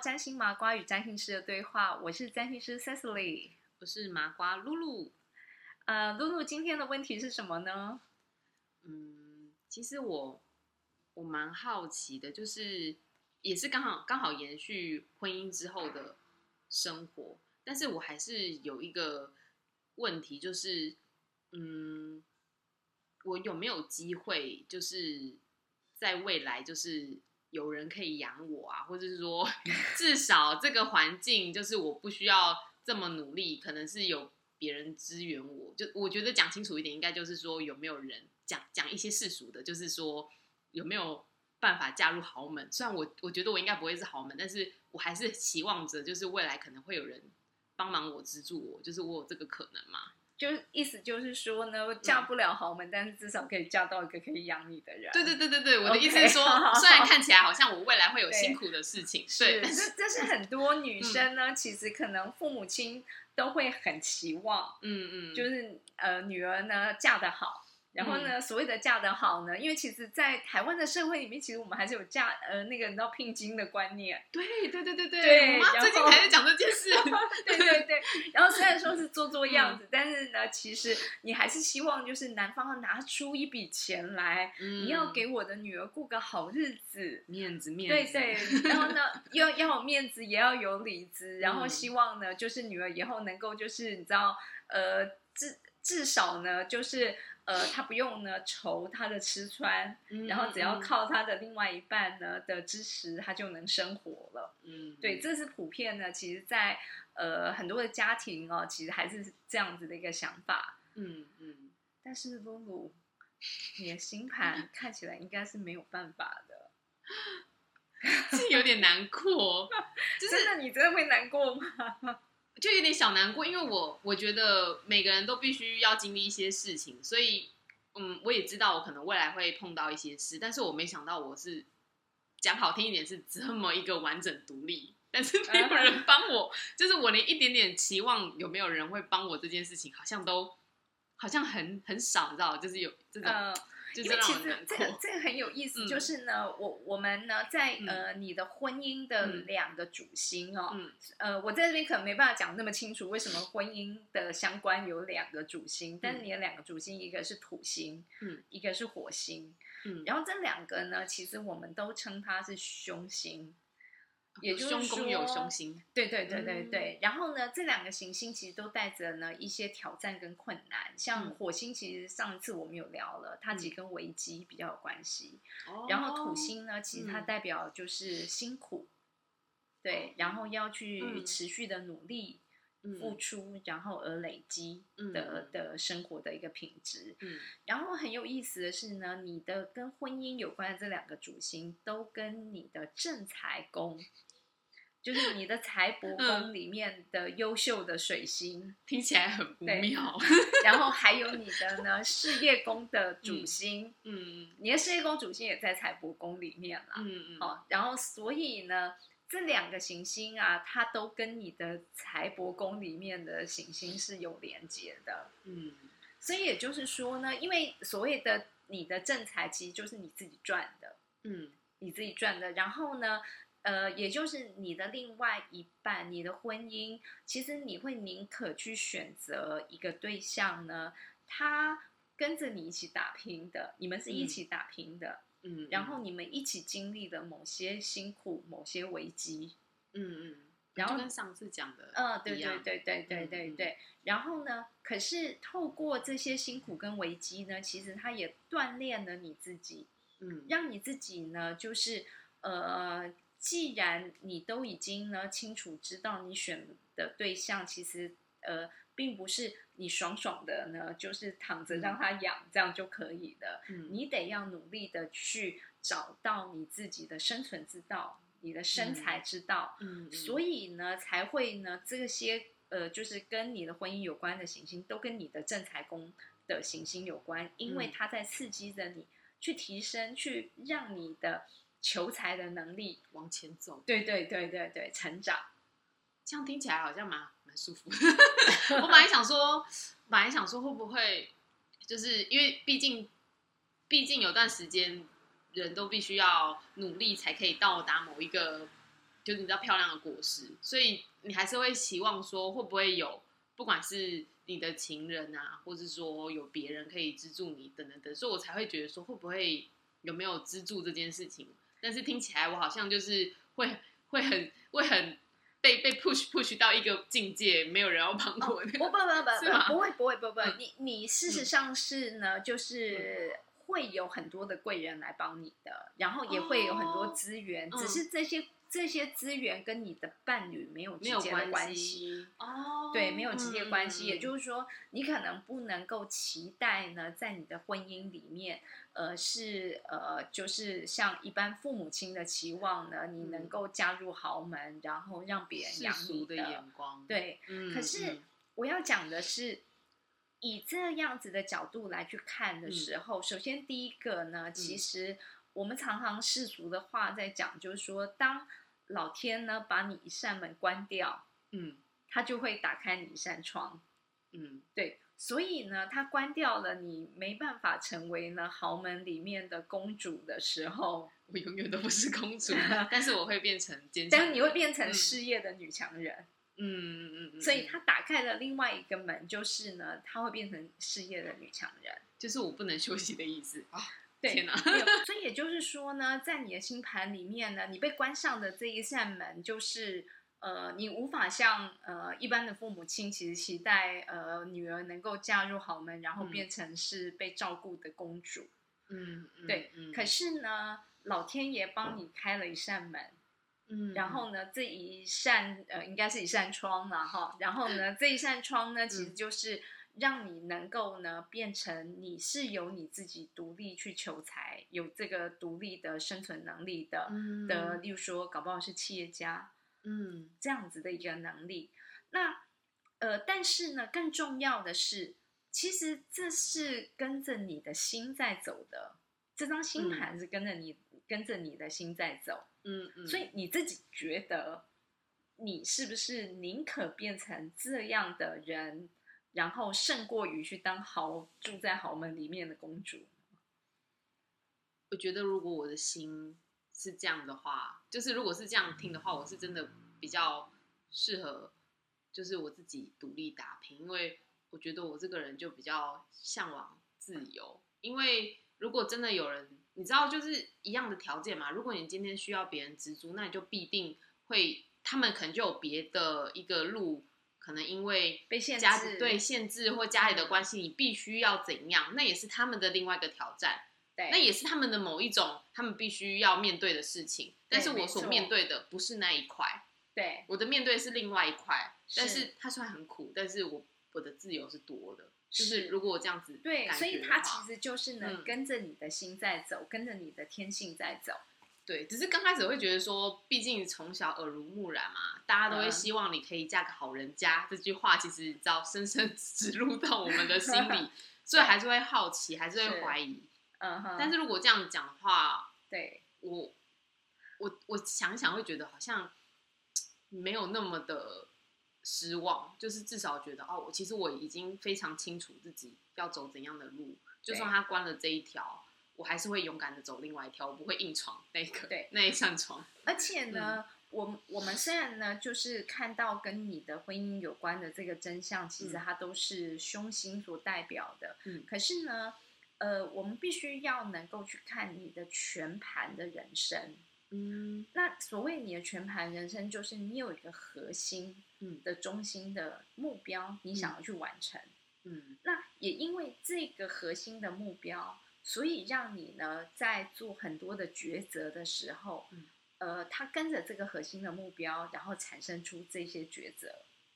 占星麻瓜与占星师的对话，我是占星师 Cecily，我是麻瓜露露。呃，露露今天的问题是什么呢？嗯，其实我我蛮好奇的，就是也是刚好刚好延续婚姻之后的生活，但是我还是有一个问题，就是嗯，我有没有机会，就是在未来，就是有人可以养我啊，或者是说至少这个环境，就是我不需要这么努力，可能是有别人支援我。就我觉得讲清楚一点，应该就是说有没有人讲讲一些世俗的，就是说有没有办法嫁入豪门。虽然我我觉得我应该不会是豪门，但是我还是期望着，就是未来可能会有人帮忙我资助我，就是我有这个可能嘛。就意思就是说呢，嫁不了豪门，但是至少可以嫁到一个可以养你的人。对对对对对，我的意思是说虽然看起来好像我未来会有辛苦的事情，是，对，但是这是很多女生呢，其实可能父母亲都会很期望，嗯嗯，就是呃女儿呢嫁得好。然后嗯。呢，所谓的嫁得好呢，因为其实，在台湾的社会里面，其实我们还是有嫁呃那个你知道聘金的观念，对对对对对，对我妈最近还在讲这件事，对对对，然后虽然说是做做样嗯子，但是呢，其实你还是希望就是男方要拿出一笔钱来，嗯你要给我的女儿过个好日子。面子面子，对。对，然后呢，要要有面子，也要有里子，然后嗯。希望呢，就是女儿以后能够就是你知道，呃，至至少呢，就是呃，他不用呢愁他的吃穿，嗯，然后只要嗯，靠他的另外一半呢的支持，他就能生活了。嗯，对，这是普遍呢，其实在，呃很多的家庭哦，其实还是这样子的一个想法。嗯嗯，但是露露，你的星盘看起来应该是没有办法的。是有点难过，就是真的，你真的会难过吗？就有点小难过，因为我我觉得每个人都必须要经历一些事情，所以嗯，我也知道我可能未来会碰到一些事，但是我没想到我是讲好听一点是这么一个完整独立，但是没有人帮我，就是我连一点点期望有没有人会帮我这件事情，好像都好像很很少，你知道，就是有这种，因为其实。这个这个很有意思，嗯。就是呢，我我们呢在嗯。呃你的婚姻的嗯。两个主星哦，嗯呃，我在这边可能没办法讲那么清楚，为什么婚姻的相关有两个主星，但是你的两个主星，一个是土星，嗯，一个是火星，嗯，然后这两个呢，其实我们都称它是凶星，也就是凶宫有说凶星，对对对对嗯。对。然后呢，这两个行星其实都带着呢一些挑战跟困难，像嗯。火星，其实上一次我们有聊了，它其实跟危机比较有关系。哦。然后土星呢，其实它嗯。代表就是辛苦，对，然后要去嗯。持续的努力。付嗯出，然后而累积嗯。的的生活的一个品质。嗯。然后很有意思的是呢，你的跟婚姻有关的这两个主星都跟你的正财宫，就是你的财帛宫嗯里面的优秀的水星，听起来很不妙，然后还有你的呢事业宫的主星，嗯你的事业宫主星也在财帛宫里面啦。嗯嗯，哦，然后所以呢，这两个行星啊，它都跟你的财帛宫里面的行星是有连接的。嗯所以也就是说呢，因为所谓的你的正财其实就是你自己赚的，嗯你自己赚的。然后呢，呃，也就是你的另外一半，你的婚姻，其实你会宁可去选择一个对象呢，他跟着你一起打拼的，你们是一起打拼的，嗯，然后你们一起经历的某些辛苦、某些危机。嗯嗯，然后跟上次讲的，嗯，对对对对对对对。然后呢，可是透过这些辛苦跟危机呢，其实他也锻炼了你自己，嗯让你自己呢，就是呃，既然你都已经呢清楚知道你选的对象，其实呃，并不是你爽爽的呢，就是躺着让他养、这样就可以的，嗯。你得要努力的去找到你自己的生存之道，你的生财之道。嗯，所以呢，才会呢，这些呃，就是跟你的婚姻有关的行星，都跟你的正财宫的行星有关，因为嗯。它在刺激着你去提升，去让你的求财的能力，往前走，对对对对对，成长。这样听起来好像蛮蛮舒服。我本来想说，本来想说会不会，就是因为毕竟，毕竟有段时间人都必须要努力才可以到达某一个就是你知道漂亮的果实，所以你还是会期望说会不会有，不管是你的情人啊，或是说有别人可以资助你等等等，所以我才会觉得说会不会有没有资助这件事情。但是听起来我好像就是会会很会很被被 push push 到一个境界，没有人要帮我哦。不不不不 不不会不会不会不嗯，你你事实上是呢，就是会有很多的贵人来帮你的，然后也会有很多哦资源，嗯只是这些这些资源跟你的伴侣没有直接的关系。系。哦，对，没有直接关系，也就是说，你可能不能够期待呢，在你的婚姻里面，呃，是呃，就是像一般父母亲的期望呢，你能嗯。够嫁入豪门，然后让别人世养你俗的眼光，，对，嗯，可是嗯。我要讲的是，以这样子的角度来去看的时候，首先第一个呢，其实我们常常世俗的话在讲，就是说，当老天呢把你一扇门关掉，嗯他就会打开你一扇窗。嗯对，所以呢，他关掉了你没办法成为呢豪门里面的公主的时候，我永远都不是公主，但是我会变成坚强，但是你会变成嗯事业的女强人。嗯嗯嗯嗯，所以嗯他打开了另外一个门，就是呢，他会变成事业的女强人。就是我不能休息的意思啊！对，天哪所以也就是说呢，在你的星盘里面呢，你被关上的这一扇门，就是呃，你无法像呃一般的父母亲其实期待呃女儿能够嫁入豪门，然后嗯变成是被照顾的公主。嗯，嗯对，嗯可是呢，老天爷帮你开了一扇门，嗯，然后呢，这一扇呃，应该是一扇窗了哈。然后呢，这一扇窗呢，其实嗯就是让你能够呢，变成你是有你自己独立去求财，有这个独立的生存能力的、嗯的，例如说，搞不好是企业家嗯这样子的一个能力。那呃，但是呢，更重要的是，其实这是跟着你的心在走的，这张星嗯盘是跟着你、跟着你的心在走。嗯嗯，所以你自己觉得，你是不是宁可变成这样的人，然后胜过于去当豪住在豪门里面的公主？我觉得如果我的心是这样的话，就是如果是这样听的话，我是真的比较适合，就是我自己独立打拼，因为我觉得我这个人就比较向往自由。因为如果真的有人，你知道，就是一样的条件嘛，如果你今天需要别人资助，那你就必定会，他们可能就有别的一个路，可能因为被限家制对限制或家里的关系，你必须要怎样，那也是他们的另外一个挑战。对，那也是他们的某一种他们必须要面对的事情，但是我所面对的不是那一块，对我的面对是另外一块，但是它虽然很苦，但是我我的自由是多的，就是是如果我这样子对，所以觉的话它其实就是呢，嗯跟着你的心在走，跟着你的天性在走。对，只是刚开始会觉得说，毕竟从小耳濡目染嘛，大家都会嗯。希望你可以嫁个好人家，这句话其实你知道深深 植入到我们的心里，所以还是会好奇，还是是会怀疑。嗯哼，但是如果这样讲的话，对。我我我想想会觉得好像没有那么的失望，就是至少觉得哦，我其实我已经非常清楚自己要走怎样的路，就算他关了这一条，我还是会勇敢的走另外一条，我不会硬闯那个对那一扇窗。而且呢，我们我们虽然呢，就是看到跟你的婚姻有关的这个真相，其实嗯它都是凶星所代表的。嗯可是呢，呃，我们必须要能够去看你的全盘的人生。嗯那所谓你的全盘人生，就是你有一个核心嗯的中心的目标，你想要去完成。嗯那也因为这个核心的目标，所以让你呢在做很多的抉择的时候，嗯呃，他跟着这个核心的目标，然后产生出这些抉择。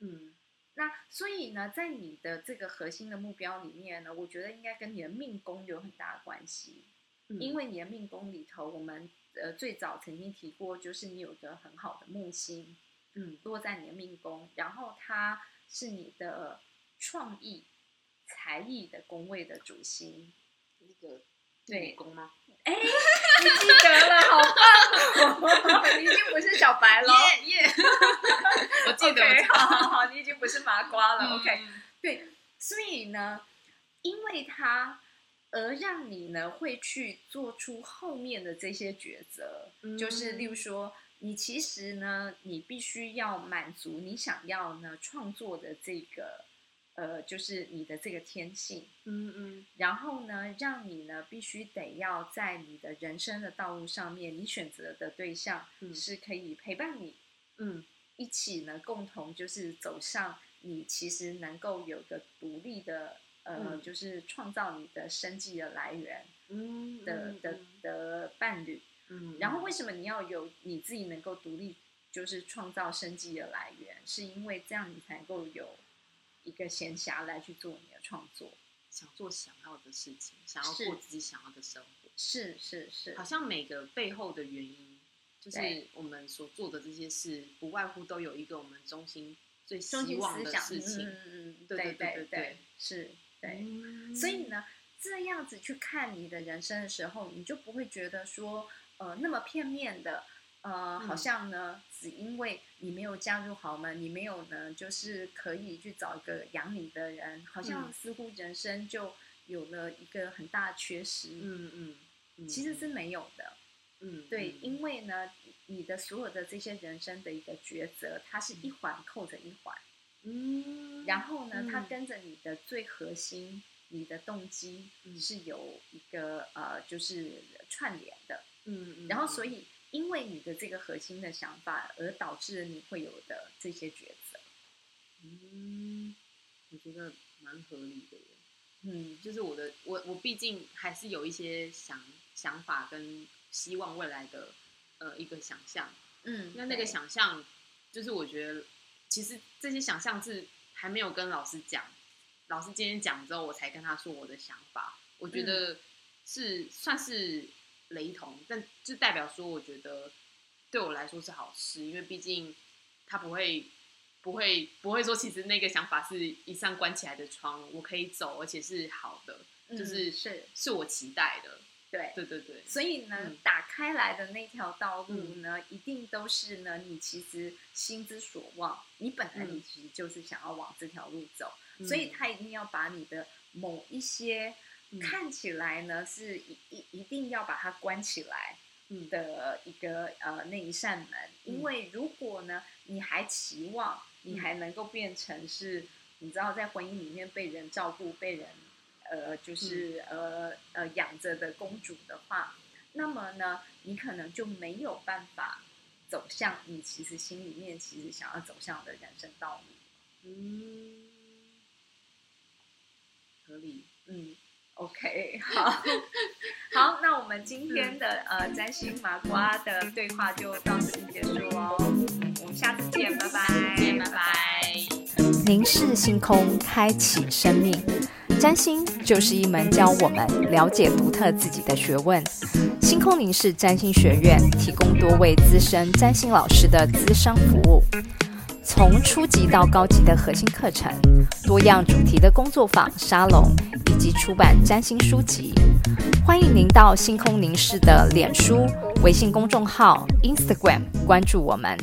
嗯那所以呢，在你的这个核心的目标里面呢，我觉得应该跟你的命宫有很大的关系，嗯，因为你的命宫里头，我们呃最早曾经提过，就是你有个很好的木星嗯落在你的命宫，然后它是你的创意、才艺的宫位的主星。那个对工吗？哎，你记得了，好棒哦！你已经不是小白了。耶耶，我记得好好好，你已经不是麻瓜了。嗯 OK，对，所以呢，因为他而让你呢会去做出后面的这些抉择，嗯就是例如说，你其实呢，你必须要满足你想要呢创作的这个，呃，就是你的这个天性，嗯嗯。然后呢，让你呢必须得要在你的人生的道路上面，你选择的对象嗯。是可以陪伴你嗯。一起呢，共同就是走上你其实能够有个独立的，呃，嗯。就是创造你的生计的来源嗯的的的伴侣。嗯，然后为什么你要有你自己能够独立，就是创造生计的来源？是因为这样你才能够有一个闲暇来去做你的创作。想做想要的事情，想要过自己想要的生活，是是是好，像每个背后的原因，就是我们所做的这些事，不外乎都有一个我们中心最希望的事情。嗯嗯，对对对对对对，是，对。嗯所以呢，这样子去看你的人生的时候，你就不会觉得说，呃，那么片面的，呃，好嗯。像呢，只因为你没有加入豪门，你没有呢，就是可以去找一个养你的人，好像嗯。似乎人生就有了一个很大的缺失。嗯嗯嗯，其实是没有的，嗯对，嗯因为呢，你的所有的这些人生的一个抉择，它是一环扣着一环。嗯，然后呢，它嗯。跟着你的最核心，你的动机嗯。是有一个呃，就是串联的。嗯嗯，然后，所以因为你的这个核心的想法，而导致了你会有的这些抉择。嗯，我觉得蛮合理的耶。嗯，就是我的，我我毕竟还是有一些想想法跟希望未来的呃一个想象。嗯，那那个，想象，就是我觉得其实这些想象是还没有跟老师讲，老师今天讲之后，我才跟他说我的想法。我觉得是、算是雷同，但就代表说，我觉得对我来说是好事，因为毕竟他不会。不会，不会说，其实那个想法是一扇关起来的窗，我可以走，而且是好的，嗯就是是，是我期待的。对。对对对，所以呢，嗯打开来的那条道路嗯呢，一定都是呢，你其实心之所望，你本来嗯你其实就是想要往这条路走，嗯所以他一定要把你的某一些嗯。看起来呢是一一一定要把它关起来嗯。的一个呃那一扇门，因嗯。为如果呢你还期望你嗯。还能够变成是，你知道在婚姻里面被人照顾、被人呃就是、呃呃养着的公主的话，那么呢你可能就没有办法走向你其实心里面其实想要走向的人生道路。嗯，合理。嗯，OK，好，好，那我们今天的呃占星麻瓜的对话就到这里结束喽，我们下次见，拜拜，见，拜拜。凝视星空，开启生命。占星就是一门教我们了解独特自己的学问。星空凝视占星学院提供多位资深占星老师的资商服务，从初级到高级的核心课程，多样主题的工作坊、沙龙，以及出版占星书籍。欢迎您到星空凝视的脸书、微信公众号、Instagram 关注我们。